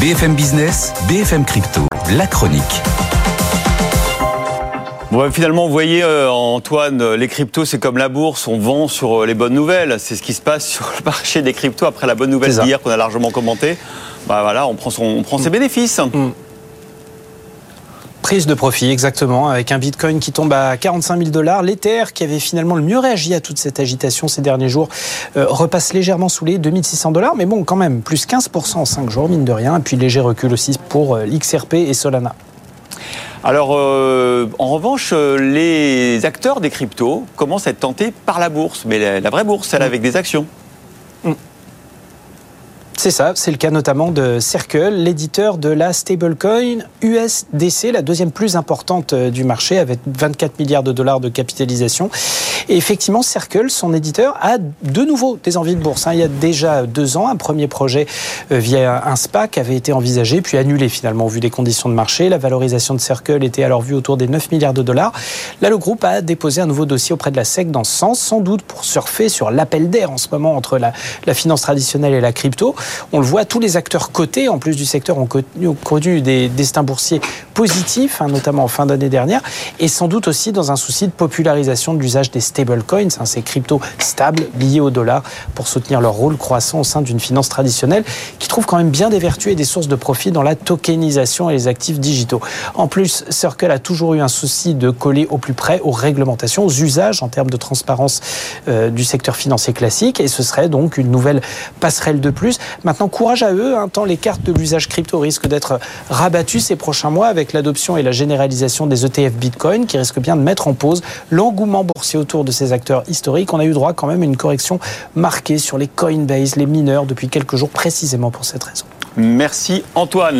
BFM Business, BFM Crypto, la chronique. Bon, finalement, vous voyez, euh, Antoine, les cryptos, c'est comme la bourse, on vend sur euh, les bonnes nouvelles. C'est ce qui se passe sur le marché des cryptos après la bonne nouvelle d'hier qu'on a largement commenté. Bah voilà, on prend, son, on prend ses bénéfices. Mm. Prise de profit, exactement, avec un Bitcoin qui tombe à 45 000 dollars. L'Ether, qui avait finalement le mieux réagi à toute cette agitation ces derniers jours, euh, repasse légèrement sous les 2600 dollars. Mais bon, quand même, plus 15% en 5 jours, mine de rien. Et puis léger recul aussi pour l'XRP et Solana. Alors, euh, en revanche, euh, les acteurs des cryptos commencent à être tentés par la bourse, mais la, vraie bourse, celle mm. avec des actions. C'est ça, c'est le cas notamment de Circle, l'éditeur de la stablecoin USDC, la deuxième plus importante euh, du marché avec 24 milliards de dollars de capitalisation. Et effectivement, Circle, son éditeur, a de nouveau des envies de bourse. Hein. Il y a déjà deux ans, un premier projet euh, via un SPAC avait été envisagé, puis annulé finalement vu des conditions de marché. La valorisation de Circle était alors vue autour des 9 milliards de dollars. Là, le groupe a déposé un nouveau dossier auprès de la SEC dans ce sens, sans doute pour surfer sur l'appel d'air en ce moment entre la finance traditionnelle et la crypto. On le voit, tous les acteurs cotés, en plus du secteur, ont connu, des destins boursiers positifs, hein, notamment en fin d'année dernière, et sans doute aussi dans un souci de popularisation de l'usage des stablecoins, hein, ces cryptos stables liés au dollar, pour soutenir leur rôle croissant au sein d'une finance traditionnelle qui trouve quand même bien des vertus et des sources de profit dans la tokenisation et les actifs digitaux. En plus, Circle a toujours eu un souci de coller au plus près aux réglementations, aux usages en termes de transparence euh, du secteur financier classique, et ce serait donc une nouvelle passerelle de plus. Maintenant, courage à eux, hein, tant les cartes de l'usage crypto risquent d'être rabattues ces prochains mois avec l'adoption et la généralisation des ETF Bitcoin qui risquent bien de mettre en pause l'engouement boursier autour de ces acteurs historiques. On a eu droit quand même à une correction marquée sur les Coinbase, les mineurs, depuis quelques jours précisément pour cette raison. Merci Antoine.